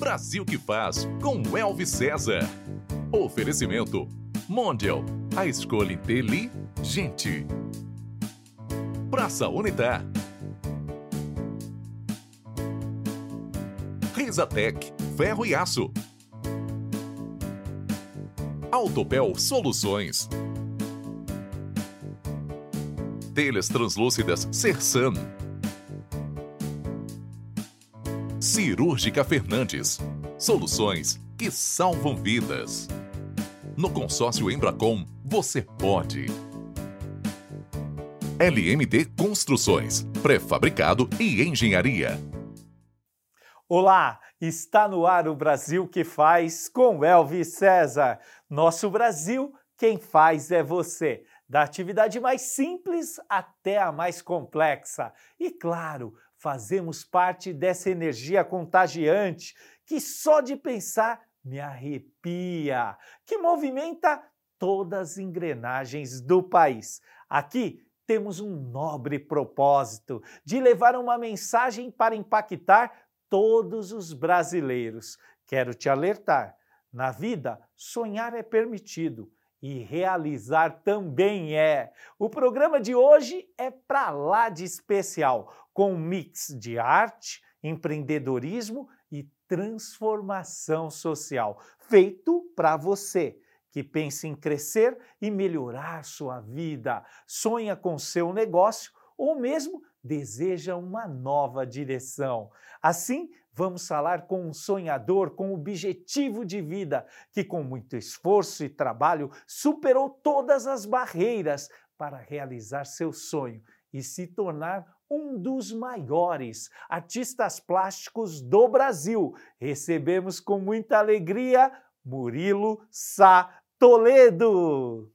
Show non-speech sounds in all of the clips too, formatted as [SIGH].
Brasil que faz com Elvis César. Oferecimento Mondial, a escolha inteligente. Praça Unitar. Risatec, ferro e aço. Autopel Soluções. Telhas translúcidas Sersan. Cirúrgica Fernandes. Soluções que salvam vidas. No consórcio Embracom, você pode. LMT Construções, pré-fabricado e engenharia. Olá, está no ar o Brasil que faz com Elvis César. Nosso Brasil, quem faz é você. Da atividade mais simples até a mais complexa. E claro, fazemos parte dessa energia contagiante que só de pensar me arrepia, que movimenta todas as engrenagens do país. Aqui temos um nobre propósito de levar uma mensagem para impactar todos os brasileiros. Quero te alertar: na vida, sonhar é permitido e realizar também é. O programa de hoje é para lá de especial, com um mix de arte, empreendedorismo e transformação social, feito para você que pensa em crescer e melhorar sua vida, sonha com seu negócio ou mesmo deseja uma nova direção. Assim, vamos falar com um sonhador com objetivo de vida que, com muito esforço e trabalho, superou todas as barreiras para realizar seu sonho e se tornar um dos maiores artistas plásticos do Brasil. Recebemos com muita alegria Murilo Sá Toledo.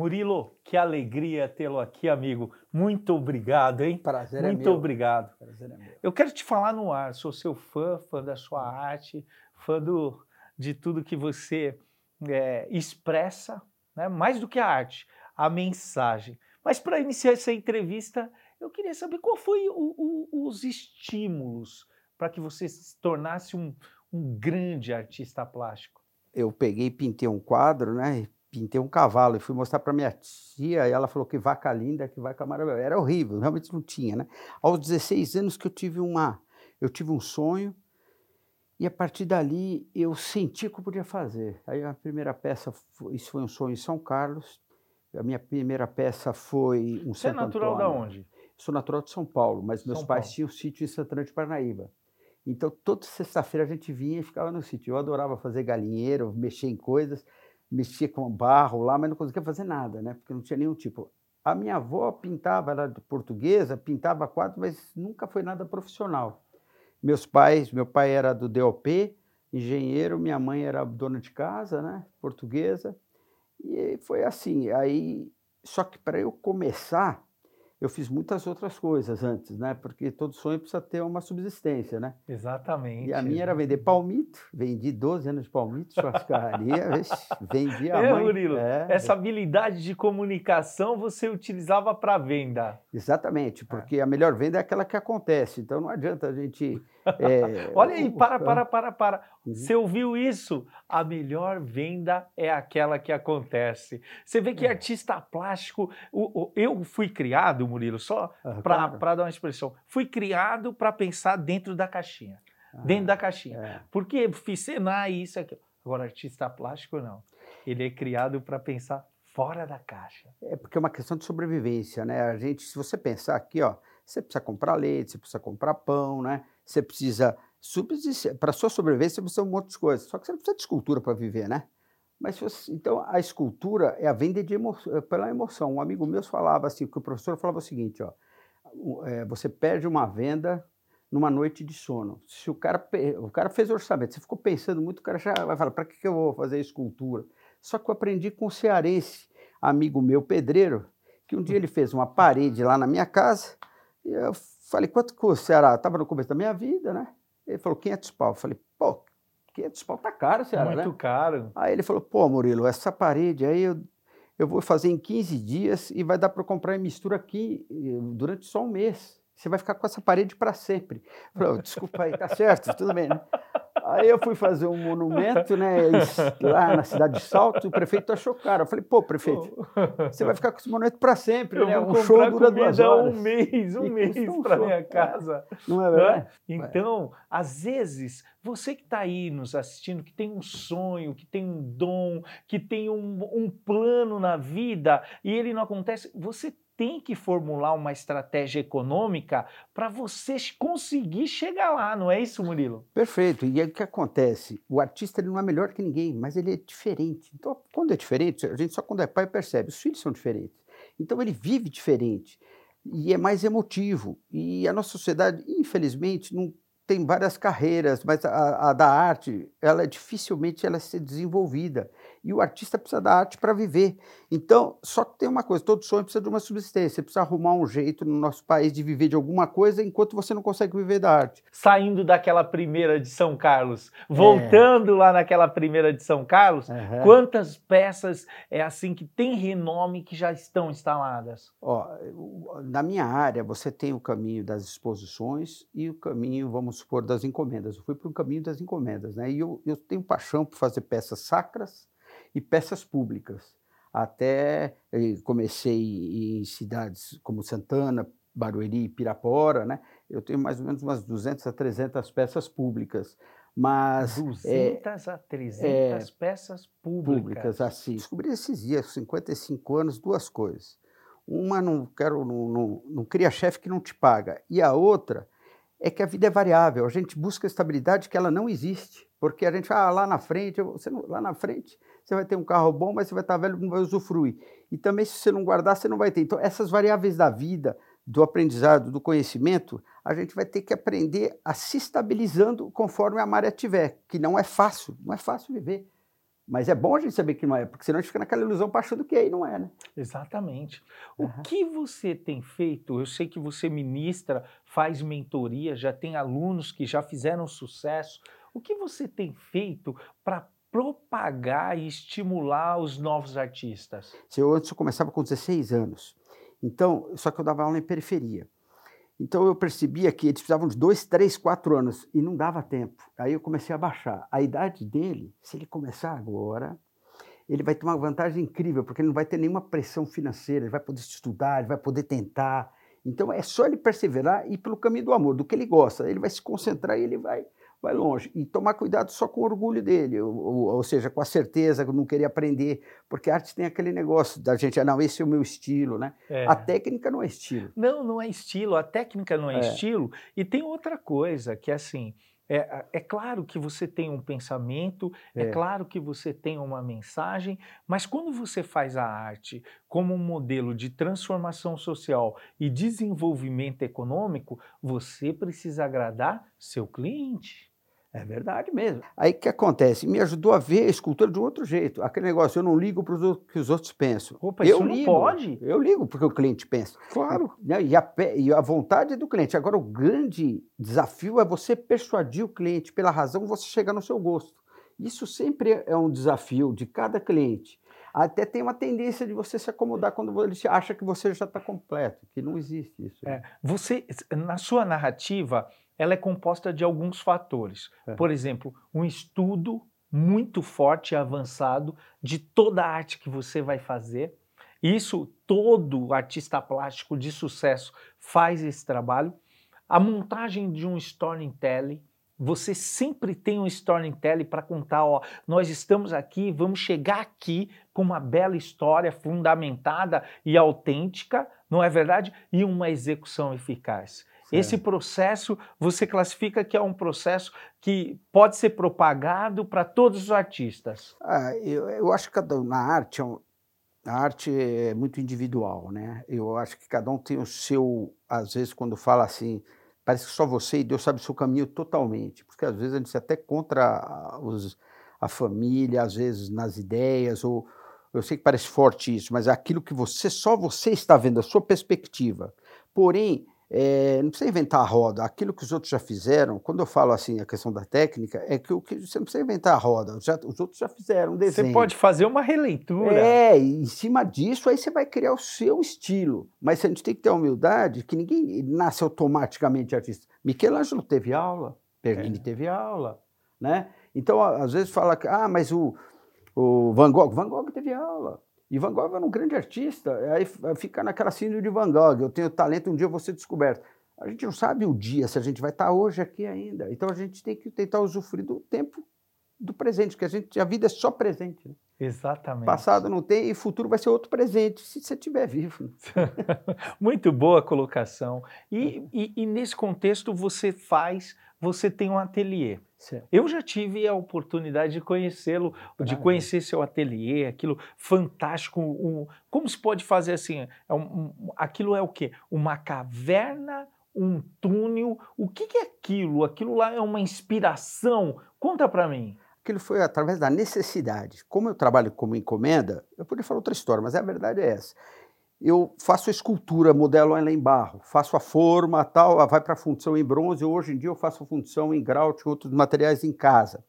Murilo, que alegria tê-lo aqui, amigo. Muito obrigado, hein? Prazer Muito é meu. obrigado. Prazer é meu. Eu quero te falar no ar, sou seu fã, fã da sua arte, fã do, de tudo que você é, expressa, né? mais do que a arte, a mensagem. Mas para iniciar essa entrevista, eu queria saber qual foi o, o, os estímulos para que você se tornasse um, um grande artista plástico. Eu peguei e pintei um quadro, né? Pintei um cavalo e fui mostrar para minha tia e ela falou que vaca linda, que vaca maravilhosa. Era horrível, realmente não tinha, né? Aos 16 anos que eu tive uma, eu tive um sonho e a partir dali eu senti que eu podia fazer. Aí a primeira peça, isso foi um sonho em São Carlos. A minha primeira peça foi um Você é Santo natural Antônio. da onde? Sou natural de São Paulo, mas meus São pais Paulo. tinham um sítio em Santana de Parnaíba. Então, toda sexta-feira a gente vinha e ficava no sítio. Eu adorava fazer galinheiro, mexer em coisas, mexia com barro lá, mas não conseguia fazer nada, né? Porque não tinha nenhum tipo. A minha avó pintava, era portuguesa, pintava quadros, mas nunca foi nada profissional. Meus pais, meu pai era do DOP, engenheiro, minha mãe era dona de casa, né? Portuguesa. E foi assim. Aí, só que para eu começar, eu fiz muitas outras coisas antes, né? Porque todo sonho precisa ter uma subsistência, né? Exatamente. E a minha era vender palmito. Vendi 12 anos de palmito, churrascaria, [LAUGHS] vixe, vendia a É, mãe. Murilo, É, essa habilidade de comunicação você utilizava para venda. Exatamente, porque a melhor venda é aquela que acontece. Então não adianta a gente. É, [LAUGHS] Olha aí, para, para, para, para. Uhum. Você ouviu isso? A melhor venda é aquela que acontece. Você vê que É. artista plástico. o- o- eu fui criado, Murilo, só Ah, para claro. dar uma expressão. Fui criado para pensar dentro da caixinha. Ah, Dentro da caixinha. é. Porque fiz Senai, isso aqui. Agora, artista plástico, não. Ele é criado para pensar fora da caixa. É porque é uma questão de sobrevivência, né? A gente, se você pensar aqui, ó, você precisa comprar leite, você precisa comprar pão, né? Você precisa. Para sua sobrevivência, você precisa de um monte de coisas. Só que você não precisa de escultura para viver, né? Mas você- então a escultura é a venda de é pela emoção. Um amigo meu falava assim, que o professor falava o seguinte, ó, é, você perde uma venda numa noite de sono. Se o cara o cara fez orçamento, você ficou pensando muito, o cara já vai falar, para que, que eu vou fazer escultura? Só que eu aprendi com um cearense, amigo meu, pedreiro, que um dia ele fez uma parede lá na minha casa, e eu falei, quanto custa, Ceará? Estava no começo da minha vida, né? Ele falou, 500 pau. Eu falei, pô, 500 pau tá caro, Ceará, Muito né? caro. Aí ele falou, pô, Murilo, essa parede aí, eu, eu vou fazer em 15 dias e vai dar para comprar em mistura aqui durante só um mês. Você vai ficar com essa parede para sempre. Eu falei, oh, desculpa aí, tá certo, tudo bem, né? Aí eu fui fazer um monumento, né, lá na cidade de Salto, e o prefeito achou caro. Eu falei, pô, prefeito, você vai ficar com esse monumento para sempre, eu né? Um show dura duas horas. um mês, um e mês para minha casa. Não é verdade? Então, às vezes, você que está aí nos assistindo, que tem um sonho, que tem um dom, que tem um, um plano na vida e ele não acontece, você tem que formular uma estratégia econômica para você conseguir chegar lá, não é isso, Murilo? Perfeito. E o que acontece? O artista ele não é melhor que ninguém, mas ele é diferente. Então, quando é diferente, a gente só quando é pai percebe, os filhos são diferentes. Então ele vive diferente e é mais emotivo. E a nossa sociedade, infelizmente, não tem várias carreiras, mas a, a, da arte, ela é dificilmente ela é desenvolvida. E o artista precisa da arte para viver. Então, só que tem uma coisa, todo sonho precisa de uma subsistência, você precisa arrumar um jeito no nosso país de viver de alguma coisa enquanto você não consegue viver da arte. Saindo daquela primeira de São Carlos, voltando é. lá naquela primeira de São Carlos, uhum. quantas peças é assim que tem renome que já estão instaladas? Ó, na minha área, você tem o caminho das exposições e o caminho, vamos supor, das encomendas. Eu fui para o caminho das encomendas, né? E eu, eu tenho paixão por fazer peças sacras e peças públicas. Até eh, comecei em cidades como Santana, Barueri, Pirapora, né? Eu tenho mais ou menos umas 200 a 300 peças públicas. Mas 200 é, a 300 é, peças públicas. Públicas, assim. Descobri esses dias, 55 anos, duas coisas. Uma, não quero, não, não, não cria chefe que não te paga. E a outra é que a vida é variável. A gente busca estabilidade que ela não existe. Porque a gente ah, lá na frente, você não, lá na frente você vai ter um carro bom, mas você vai estar velho e não vai usufruir. E também, se você não guardar, você não vai ter. Então, essas variáveis da vida, do aprendizado, do conhecimento, a gente vai ter que aprender a se estabilizando conforme a maré tiver, que não é fácil, não é fácil viver. Mas é bom a gente saber que não é, porque senão a gente fica naquela ilusão achando que é e não é, né? Exatamente. O uhum. que você tem feito? Eu sei que você ministra, faz mentoria, já tem alunos que já fizeram sucesso. O que você tem feito para propagar e estimular os novos artistas? Eu antes eu começava com 16 anos. Então, só que eu dava aula em periferia. Então eu percebia que eles precisavam de dois, três, quatro anos e não dava tempo. Aí eu comecei a baixar. A idade dele, se ele começar agora, ele vai ter uma vantagem incrível, porque ele não vai ter nenhuma pressão financeira, ele vai poder estudar, ele vai poder tentar. Então é só ele perseverar e ir pelo caminho do amor, do que ele gosta. Ele vai se concentrar e ele vai vai longe. E tomar cuidado só com o orgulho dele, ou, ou, ou seja, com a certeza de não querer aprender, porque a arte tem aquele negócio da gente, ah, não, esse é o meu estilo, né? É. A técnica não é estilo. Não, não é estilo, a técnica não é, é. estilo. E tem outra coisa, que é assim, é, é, claro que você tem um pensamento, é. é. claro que você tem uma mensagem, mas quando você faz a arte como um modelo de transformação social e desenvolvimento econômico, você precisa agradar seu cliente. É verdade mesmo. Aí o que acontece? Me ajudou a ver a escultura de um outro jeito. Aquele negócio, eu não ligo para o que os outros pensam. Opa, eu isso ligo, não pode? Eu ligo porque o cliente pensa. Claro. E a, e a vontade é do cliente. Agora, o grande desafio é você persuadir o cliente pela razão você chegar no seu gosto. Isso sempre é um desafio de cada cliente. Até tem uma tendência de você se acomodar quando ele acha que você já está completo, que não existe isso. É, você, na sua narrativa, ela é composta de alguns fatores. É. Por exemplo, um estudo muito forte e avançado de toda a arte que você vai fazer. Isso todo artista plástico de sucesso faz esse trabalho. A montagem de um storytelling, você sempre tem um storytelling para contar, ó, nós estamos aqui, vamos chegar aqui com uma bela história fundamentada e autêntica, não é verdade? E uma execução eficaz. Esse processo você classifica que é um processo que pode ser propagado para todos os artistas? Ah, eu, eu, acho que cada, na arte, é a arte é muito individual, né? Eu acho que cada um tem o seu, às vezes quando fala assim, parece que só você e Deus sabe o seu caminho totalmente, porque às vezes a gente é até contra os, a família, às vezes nas ideias, ou eu sei que parece forte isso, mas é aquilo que você, só você está vendo, a sua perspectiva. Porém, é, não precisa inventar a roda. Aquilo que os outros já fizeram, quando eu falo assim a questão da técnica, é que, o que você não precisa inventar a roda. Já, os outros já fizeram um desenho. Você pode fazer uma releitura. É, e em cima disso aí você vai criar o seu estilo. Mas a gente tem que ter a humildade que ninguém nasce automaticamente artista. Michelangelo teve aula, Bernini é. teve aula, né? Então, às vezes fala que, ah, mas o, o Van Gogh, Van Gogh teve aula. E Van Gogh era um grande artista, aí fica naquela síndrome de Van Gogh, eu tenho talento, um dia eu vou ser descoberto. A gente não sabe o dia, se a gente vai estar hoje aqui ainda. Então a gente tem que tentar usufruir do tempo do presente, que a gente a vida é só presente. Né? Exatamente. Passado não tem e futuro vai ser outro presente, se você estiver vivo. [LAUGHS] Muito boa colocação. E, e, e, nesse contexto você faz, você tem um ateliê. Certo. Eu já tive a oportunidade de conhecê-lo, de conhecer seu ateliê, aquilo fantástico. Um, como se pode fazer assim? É um, um, aquilo é o quê? Uma caverna, um túnel. O que, que é aquilo? Aquilo lá é uma inspiração? Conta para mim. Aquilo foi através da necessidade. Como eu trabalho como encomenda, eu poderia falar outra história, mas a verdade é essa eu faço a escultura, modelo ela em barro, faço a forma, tal, vai para a função em bronze, hoje em dia eu faço a função em e outros materiais em casa.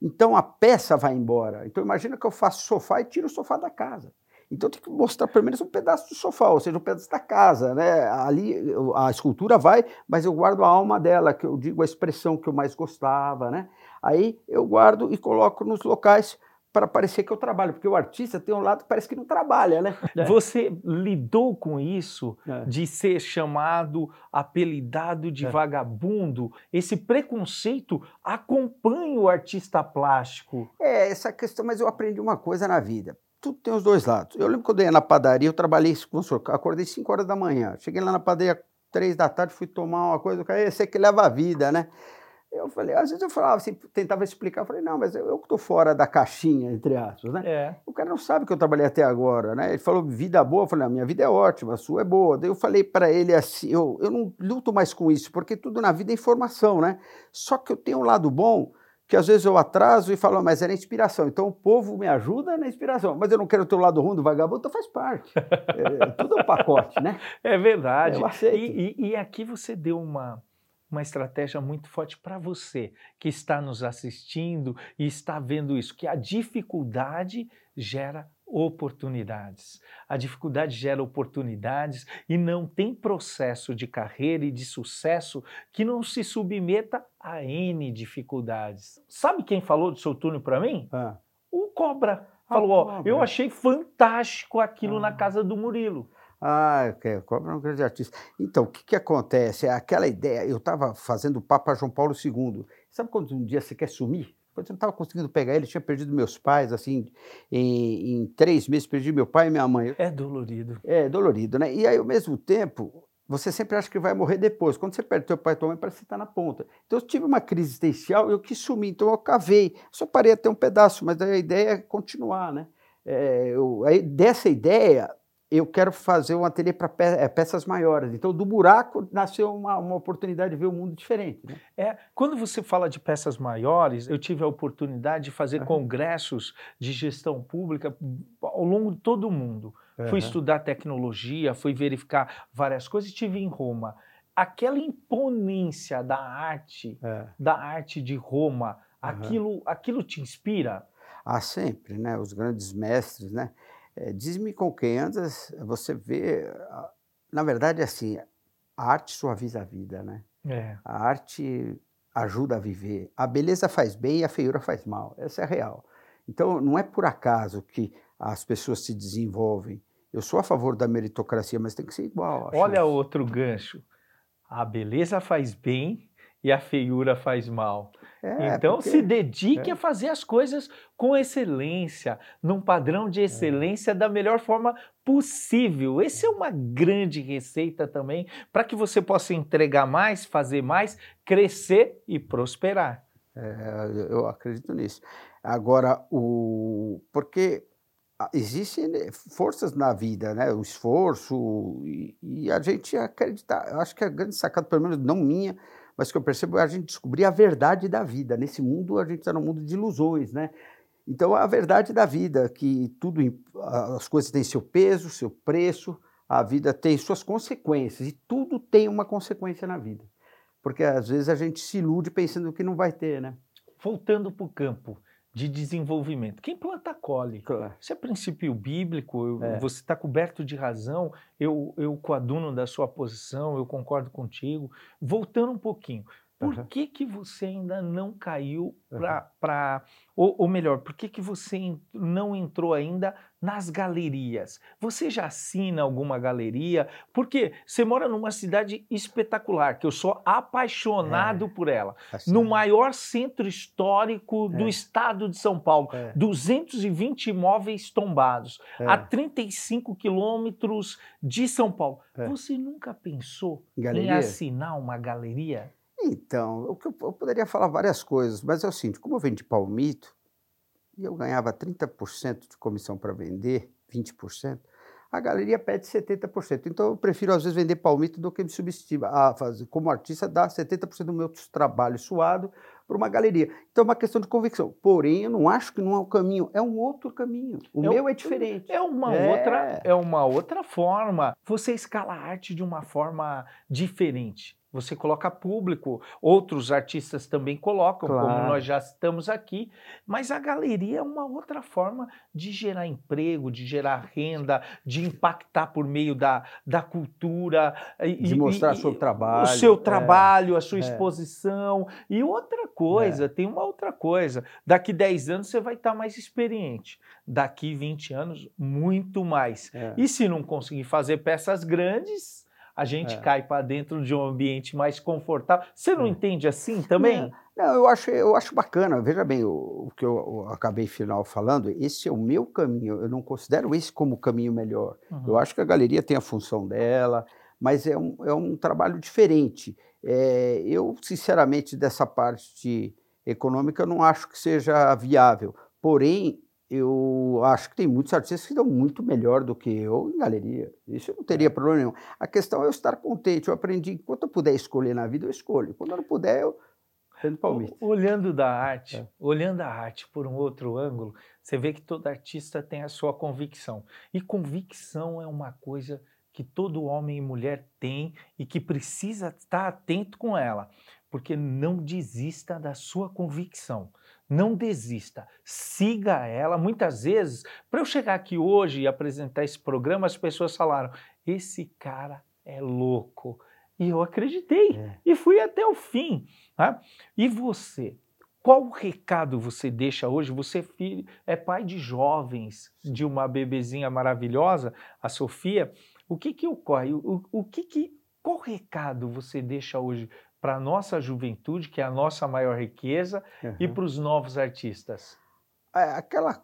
Então a peça vai embora. Então imagina que eu faço sofá e tiro o sofá da casa. Então tem que mostrar pelo menos um pedaço do sofá, ou seja, um pedaço da casa, né? Ali a escultura vai, mas eu guardo a alma dela, que eu digo a expressão que eu mais gostava, né? Aí eu guardo e coloco nos locais para parecer que eu trabalho, porque o artista tem um lado que parece que não trabalha, né? [LAUGHS] É. Você lidou com isso é. de ser chamado, apelidado de é. vagabundo? Esse preconceito acompanha o artista plástico? É, essa questão, mas eu aprendi uma coisa na vida. Tudo tem os dois lados. Eu lembro quando eu ia na padaria, eu trabalhei, com o senhor, acordei 5 horas da manhã. Cheguei lá na padaria 3 da tarde, fui tomar uma coisa, esse que leva a vida, né? Eu falei, às vezes eu falava assim, tentava explicar, eu falei, não, mas eu, eu estou fora da caixinha, entre aspas, né? É. O cara não sabe que eu trabalhei até agora, né? Ele falou, vida boa, eu falei, a minha vida é ótima, a sua é boa. Daí eu falei para ele assim, eu, eu não luto mais com isso, porque tudo na vida é informação, né? Só que eu tenho um lado bom, que às vezes eu atraso e falo, mas era inspiração. Então o povo me ajuda na inspiração. Mas eu não quero ter o lado ruim do vagabundo, então faz parte. [LAUGHS] é, tudo é um pacote, né? É verdade. Eu aceito. E, e, e aqui você deu uma uma estratégia muito forte para você que está nos assistindo e está vendo isso, que a dificuldade gera oportunidades. A dificuldade gera oportunidades e não tem processo de carreira e de sucesso que não se submeta a N dificuldades. Sabe quem falou do seu túnel para mim? Ah. O Cobra. Falou, ó, eu achei fantástico aquilo ah. na casa do Murilo. Ah, okay. Cobra é um grande artista. Então, o que, que acontece? É aquela ideia, eu estava fazendo o Papa João Paulo II. Sabe quando um dia você quer sumir? Quando eu não estava conseguindo pegar ele, tinha perdido meus pais, assim, em, em, três meses perdi meu pai e minha mãe. É dolorido. É dolorido, né? E aí, ao mesmo tempo, você sempre acha que vai morrer depois. Quando você perde teu pai e tua mãe, parece que está na ponta. Então, eu tive uma crise existencial e eu quis sumir, então eu cavei. Só parei até um pedaço, mas a ideia é continuar, né? É, eu, aí, dessa ideia, eu quero fazer um ateliê para pe é, peças maiores. Então, do buraco nasceu uma, uma oportunidade de ver o um mundo diferente. Né? É, quando você fala de peças maiores, eu tive a oportunidade de fazer uhum. congressos de gestão pública ao longo de todo o mundo. Uhum. Fui estudar tecnologia, fui verificar várias coisas e estive em Roma. Aquela imponência da arte, é. da arte de Roma, uhum. aquilo, aquilo te inspira? Ah, sempre, né? Os grandes mestres, né? É, Diz-me com quem andas, você vê. Na verdade, assim, a arte suaviza a vida, né? É. A arte ajuda a viver. A beleza faz bem e a feiura faz mal. Essa é a real. Então, não é por acaso que as pessoas se desenvolvem. Eu sou a favor da meritocracia, mas tem que ser igual. Olha outro gancho. A beleza faz bem e a feiura faz mal. É, então porque... se dedique é. a fazer as coisas com excelência, num padrão de é. excelência é. da melhor forma possível. Essa é uma grande receita também para que você possa entregar mais, fazer mais, crescer e prosperar. É, eu acredito nisso. Agora, o porque existem forças na vida, né? O esforço e, e a gente acreditar. Eu acho que a grande sacada, pelo menos não minha, mas o que eu percebo é a gente descobrir a verdade da vida. Nesse mundo, a gente está num mundo de ilusões, né? Então, a verdade da vida, que tudo, as coisas têm seu peso, seu preço, a vida tem suas consequências e tudo tem uma consequência na vida. Porque às vezes a gente se ilude pensando que não vai ter, né? Voltando para o campo de desenvolvimento. Quem planta, colhe. Claro. Isso é princípio bíblico, eu- É. você está coberto de razão, eu, eu coaduno da sua posição, eu concordo contigo. Voltando um pouquinho, por Aham. que, que você ainda não caiu para. Ou, ou melhor, por que, que você não entrou ainda nas galerias? Você já assina alguma galeria? Porque você mora numa cidade espetacular, que eu sou apaixonado por ela. Assim, No maior centro histórico do É. estado de São Paulo. é, 220 imóveis tombados, é. a 35 quilômetros de São Paulo. É. Você nunca pensou em Galeria? assinar uma galeria? Então, o que eu, eu poderia falar várias coisas, mas é o seguinte, como eu vendi palmito e eu ganhava 30% de comissão para vender, 20%, a galeria pede 70%. Então eu prefiro às vezes vender palmito do que me subestima. A fazer, como artista, dar 70% do meu trabalho suado para uma galeria. Então é uma questão de convicção. Porém, eu não acho que não é o caminho, é um outro caminho. O É um- meu é diferente. É uma É. outra, é uma outra forma. Você escala a arte de uma forma diferente. Você coloca público, outros artistas também colocam, como Claro. nós já estamos aqui, mas a galeria é uma outra forma de gerar emprego, de gerar renda, de impactar por meio da, da cultura. e- De mostrar e- seu trabalho. O seu é. trabalho, a sua é. exposição. E outra coisa, tem uma outra coisa. Daqui 10 anos você vai estar mais experiente. Daqui 20 anos, muito mais. É. E se não conseguir fazer peças grandes, a gente É. cai para dentro de um ambiente mais confortável. Você não É. entende assim também? Não, eu acho, eu acho bacana. Veja bem, o, o que eu, eu acabei final falando, esse é o meu caminho. Eu não considero esse como o caminho melhor. Uhum. Eu acho que a galeria tem a função dela, mas é um, é um trabalho diferente. É, eu, sinceramente, dessa parte econômica, não acho que seja viável. Porém, eu acho que tem muitos artistas que dão muito melhor do que eu em galeria. Isso eu não teria problema nenhum. A questão é eu estar contente. Eu aprendi, enquanto eu puder escolher na vida, eu escolho. Quando eu não puder, eu vendo palmito. O- Olhando da arte, É. olhando a arte por um outro ângulo, você vê que todo artista tem a sua convicção. E convicção é uma coisa que todo homem e mulher tem e que precisa estar atento com ela, porque não desista da sua convicção. Não desista, siga ela. Muitas vezes, para eu chegar aqui hoje e apresentar esse programa, as pessoas falaram: esse cara é louco. E eu acreditei É. e fui até o fim. tá? E você? Qual recado você deixa hoje? Você é filho, é pai de jovens, de uma bebezinha maravilhosa, a Sofia. O que que ocorre? O, o- o que que, qual recado você deixa hoje para a nossa juventude, que é a nossa maior riqueza, e Uhum. para os novos artistas? É aquela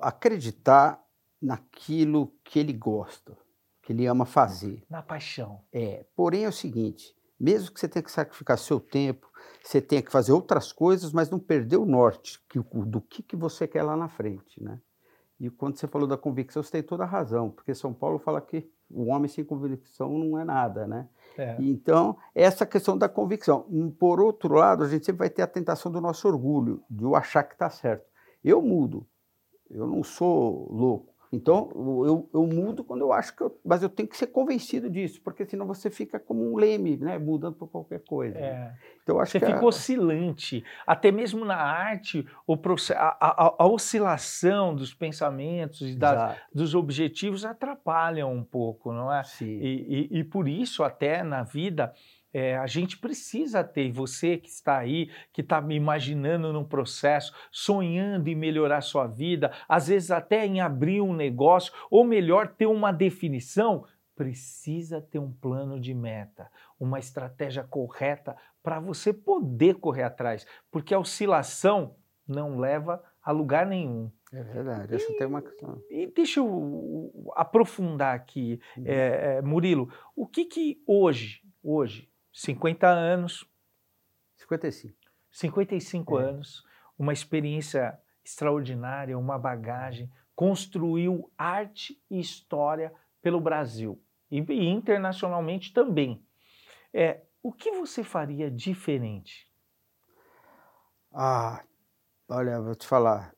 acreditar naquilo que ele gosta, que ele ama fazer. Na paixão. É, porém é o seguinte, mesmo que você tenha que sacrificar seu tempo, você tenha que fazer outras coisas, mas não perder o norte que, do que, que você quer lá na frente, né? E quando você falou da convicção, você tem toda a razão, porque São Paulo fala que o homem sem convicção não é nada, né? É. Então, essa questão da convicção. Por outro lado, a gente sempre vai ter a tentação do nosso orgulho, de eu achar que está certo. Eu mudo, eu não sou louco. Então, eu, eu- mudo quando eu acho que eu. Mas eu tenho que ser convencido disso, porque senão você fica como um leme, né? Mudando por qualquer coisa. né? É. Então, eu acho Você que. fica oscilante. Até mesmo na arte, o proce- a, a- a oscilação dos pensamentos e das- dos objetivos atrapalham um pouco, não é? sim. E, e- e por isso, até na vida, é, a gente precisa ter, você que está aí, que está me imaginando num processo, sonhando em melhorar sua vida, às vezes até em abrir um negócio, ou melhor, ter uma definição, precisa ter um plano de meta, uma estratégia correta para você poder correr atrás, porque a oscilação não leva a lugar nenhum. É verdade. Que tem uma questão. E deixa eu aprofundar aqui, Uhum. é, é, Murilo, o que que hoje, hoje, 50 anos, 55. 55 É. anos, uma experiência extraordinária, uma bagagem, construiu arte e história pelo Brasil e, internacionalmente também. É, o que você faria diferente? Ah, olha, vou te falar.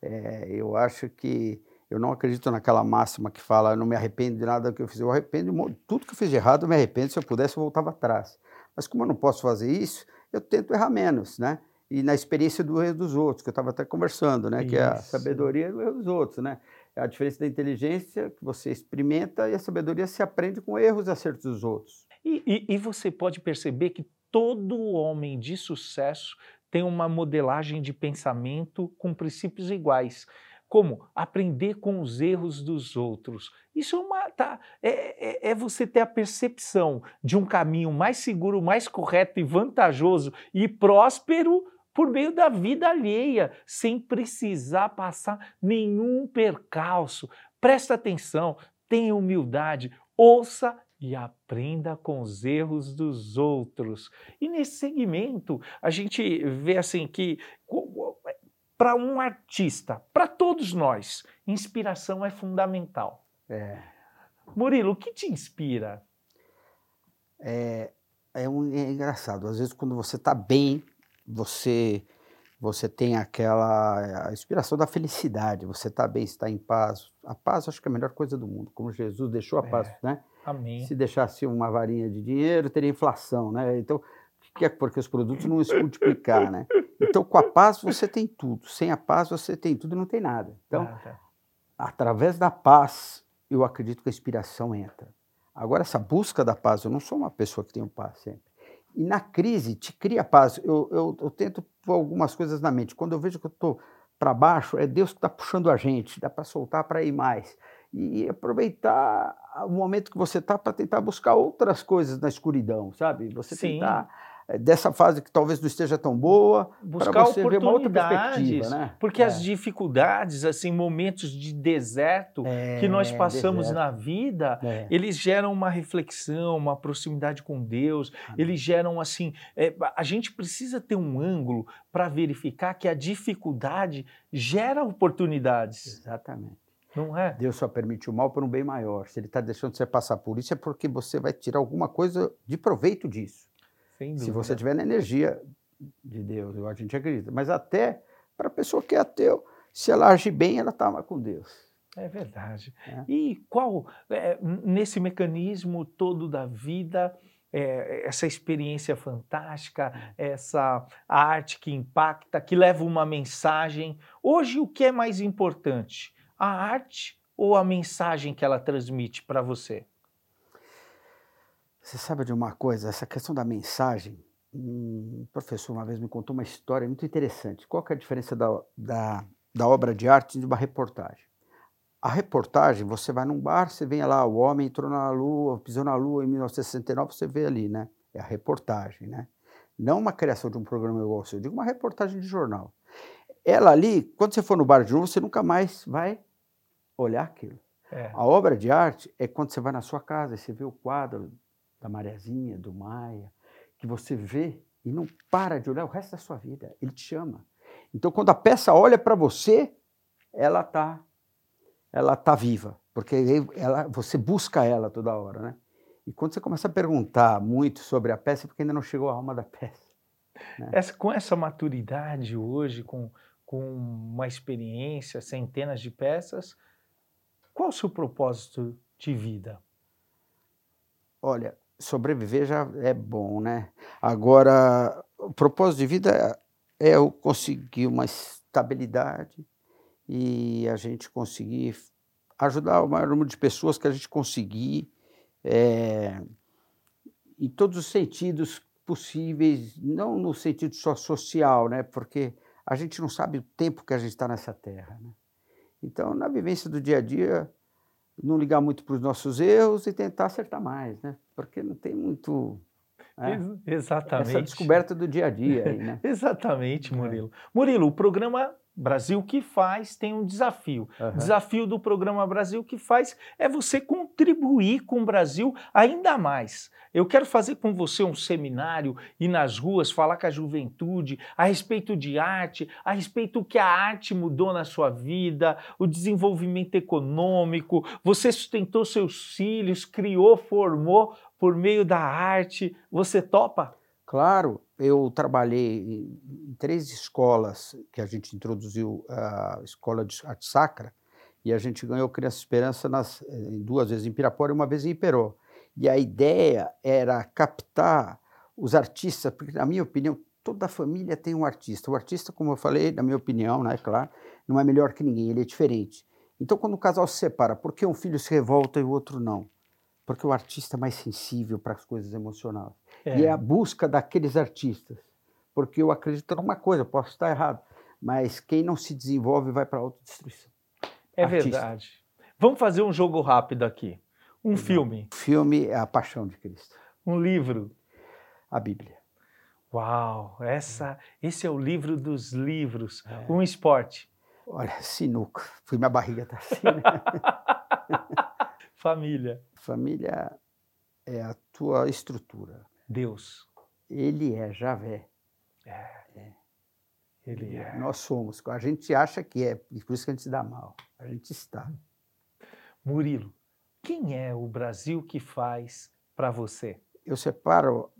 é, eu acho que Eu não acredito naquela máxima que fala, eu não me arrependo de nada que eu fiz. Eu arrependo, tudo que eu fiz de errado, eu me arrependo. Se eu pudesse, eu voltava atrás. Mas como eu não posso fazer isso, eu tento errar menos, né? E na experiência do erro dos outros, que eu estava até conversando, né? Isso. Que é a sabedoria do erro dos outros, né? É a diferença da inteligência que você experimenta e a sabedoria se aprende com erros e acertos dos outros. E, e, e você pode perceber que todo homem de sucesso tem uma modelagem de pensamento com princípios iguais. Como? Aprender com os erros dos outros. Isso é, uma, tá, é, é, é, você ter a percepção de um caminho mais seguro, mais correto e vantajoso e próspero por meio da vida alheia, sem precisar passar nenhum percalço. Presta atenção, tenha humildade, ouça e aprenda com os erros dos outros. E nesse segmento, a gente vê assim que para um artista, para todos nós, inspiração é fundamental. É. Murilo, o que te inspira? É, é, um, é engraçado. Às vezes, quando você está bem, você você tem aquela inspiração da felicidade. Você está bem, está em paz. A paz, acho que é a melhor coisa do mundo. Como Jesus deixou a paz, é. né? Amém. Se deixasse uma varinha de dinheiro, teria inflação, né? Então, que é porque os produtos não se multiplicar, né? Então, com a paz você tem tudo. Sem a paz você tem tudo e não tem nada. Então, através da paz, eu acredito que a inspiração entra. Agora, essa busca da paz, eu não sou uma pessoa que tem paz sempre. E na crise, te cria paz. Eu, eu, eu tento pôr algumas coisas na mente. Quando eu vejo que eu estou para baixo, é Deus que está puxando a gente, dá para soltar para ir mais e aproveitar o momento que você está para tentar buscar outras coisas na escuridão, sabe? Você Sim. tentar dessa fase que talvez não esteja tão boa, buscar você oportunidades, né? porque é. as dificuldades, assim, momentos de deserto é, que nós passamos deserto. na vida, é. eles geram uma reflexão, uma proximidade com Deus, eles geram assim, é, a gente precisa ter um ângulo para verificar que a dificuldade gera oportunidades. Exatamente. Não é? Deus só permite o mal por um bem maior. Se Ele está deixando você passar por isso, é porque você vai tirar alguma coisa de proveito disso. Se você tiver na energia de Deus, eu, a gente acredita. Mas até para a pessoa que é ateu, se ela agir bem, ela está com Deus. É verdade. É. E qual, é, nesse mecanismo todo da vida, é, essa experiência fantástica, essa arte que impacta, que leva uma mensagem. Hoje, o que é mais importante? a arte ou a mensagem que ela transmite para você? Você sabe de uma coisa? Essa questão da mensagem, um professor uma vez me contou uma história muito interessante. Qual é a diferença da, da, da obra de arte de uma reportagem? A reportagem, você vai num bar, você vê lá, o homem entrou na lua, pisou na lua em 1969, você vê ali, né? É a reportagem, né? Não uma criação de um programa igual ao seu, eu digo uma reportagem de jornal. Ela ali, quando você for no bar de novo, você nunca mais vai olhar aquilo. É. A obra de arte é quando você vai na sua casa e você vê o quadro da Mariazinha, do Maia, que você vê e não para de olhar o resto da sua vida. Ele te chama. Então, quando a peça olha para você, ela está ela tá viva, porque ela, você busca ela toda hora, né? E quando você começa a perguntar muito sobre a peça, é porque ainda não chegou a alma da peça. Né? Essa, com essa maturidade hoje, com, com uma experiência, centenas de peças, qual o seu propósito de vida? Olha, sobreviver já é bom, né? Agora, o propósito de vida é eu conseguir uma estabilidade e a gente conseguir ajudar o maior número de pessoas que a gente conseguir é, em todos os sentidos possíveis, não no sentido só social, né? Porque a gente não sabe o tempo que a gente está nessa terra, né? Então, na vivência do dia a dia, não ligar muito para os nossos erros e tentar acertar mais, né? Porque não tem muito. Né? Exatamente. Essa descoberta do dia a dia aí, né? [LAUGHS] Exatamente, Murilo. É. Murilo, o programa Brasil que faz tem um desafio. Uhum. Desafio do programa Brasil que faz é você contribuir com o Brasil ainda mais. Eu quero fazer com você um seminário, ir nas ruas, falar com a juventude a respeito de arte, a respeito do que a arte mudou na sua vida, o desenvolvimento econômico. Você sustentou seus filhos, criou, formou por meio da arte. Você topa? Claro, eu trabalhei em três escolas que a gente introduziu a escola de arte sacra E a gente ganhou Criança Esperança nas, eh, duas vezes em Pirapora e uma vez em Iperó. E a ideia era captar os artistas, porque, na minha opinião, toda família tem um artista. O artista, como eu falei, na minha opinião, né, claro, não é melhor que ninguém, ele é diferente. Então, quando o casal se separa, por que um filho se revolta e o outro não? Porque o artista é mais sensível para as coisas emocionais. É. E é a busca daqueles artistas. Porque eu acredito numa coisa, posso estar errado, mas quem não se desenvolve vai para a autodestruição. É artista. verdade. Vamos fazer um jogo rápido aqui. Um filme. O filme é A Paixão de Cristo. Um livro. A Bíblia. Uau, essa, esse é o livro dos livros. É. Um esporte. Olha, sinuca. Fui minha barriga tá assim, né? [LAUGHS] Família. Família é a tua estrutura. Deus. Ele é Javé. É. é. Ele é. Nós somos. A gente acha que é, e por isso que a gente se dá mal. A gente está. Murilo, quem é o Brasil que faz para você? Eu separo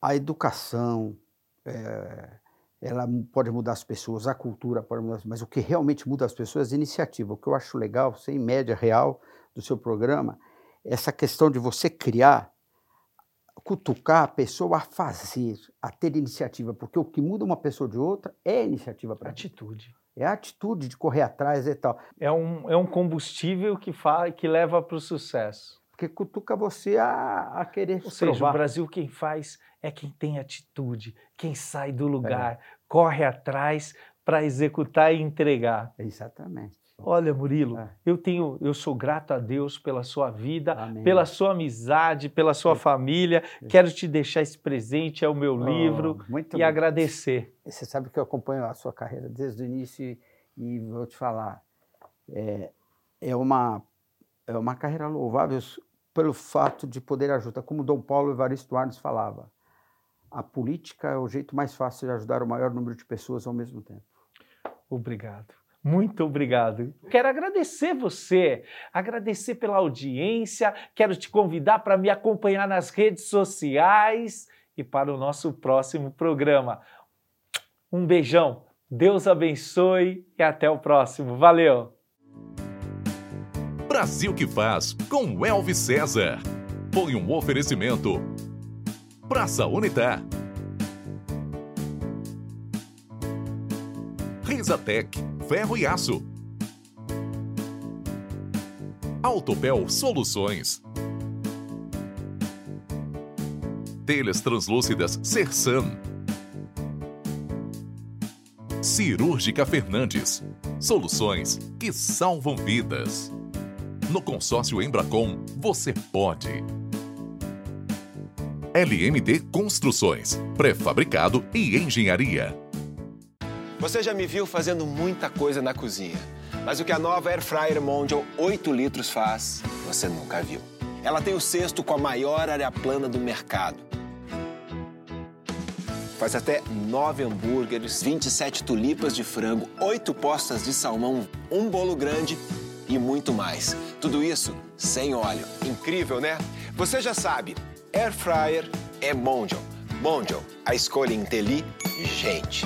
a educação, é, ela pode mudar as pessoas, a cultura pode mudar, mas o que realmente muda as pessoas é a iniciativa. O que eu acho legal, sem média real do seu programa, é essa questão de você criar, cutucar a pessoa a fazer, a ter iniciativa, porque o que muda uma pessoa de outra é a iniciativa para atitude. É a atitude de correr atrás e tal. É um, é um combustível que, faz, que leva para o sucesso. Porque cutuca você a, a querer Ou seja, provar. o Brasil quem faz é quem tem atitude, quem sai do lugar, é. corre atrás para executar e entregar. Exatamente. Olha, Murilo, é. eu tenho, eu sou grato a Deus pela sua vida, Amém. pela sua amizade, pela sua é. família. Quero te deixar esse presente, é o meu oh, livro e bom. agradecer. Você sabe que eu acompanho a sua carreira desde o início e, e vou te falar, é, é uma é uma carreira louvável pelo fato de poder ajudar, como Dom Paulo Evaristo Arnes falava a política é o jeito mais fácil de ajudar o maior número de pessoas ao mesmo tempo. Obrigado. Muito obrigado. Quero agradecer você, agradecer pela audiência. Quero te convidar para me acompanhar nas redes sociais e para o nosso próximo programa. Um beijão, Deus abençoe e até o próximo. Valeu! Brasil que faz com Elvis César. Foi um oferecimento Praça Unitar. Risatec, ferro e aço. Autopel Soluções. Telhas translúcidas Sersan. Cirúrgica Fernandes. Soluções que salvam vidas. No consórcio Embracom, você pode. LMD Construções, pré-fabricado e engenharia. Você já me viu fazendo muita coisa na cozinha, mas o que a nova Air Fryer Mondial 8 litros faz, você nunca viu. Ela tem o cesto com a maior área plana do mercado. Faz até 9 hambúrgueres, 27 tulipas de frango, 8 postas de salmão, um bolo grande e muito mais. Tudo isso sem óleo. Incrível, né? Você já sabe, Air Fryer é Mondial. Mondial, a escolha inteligente.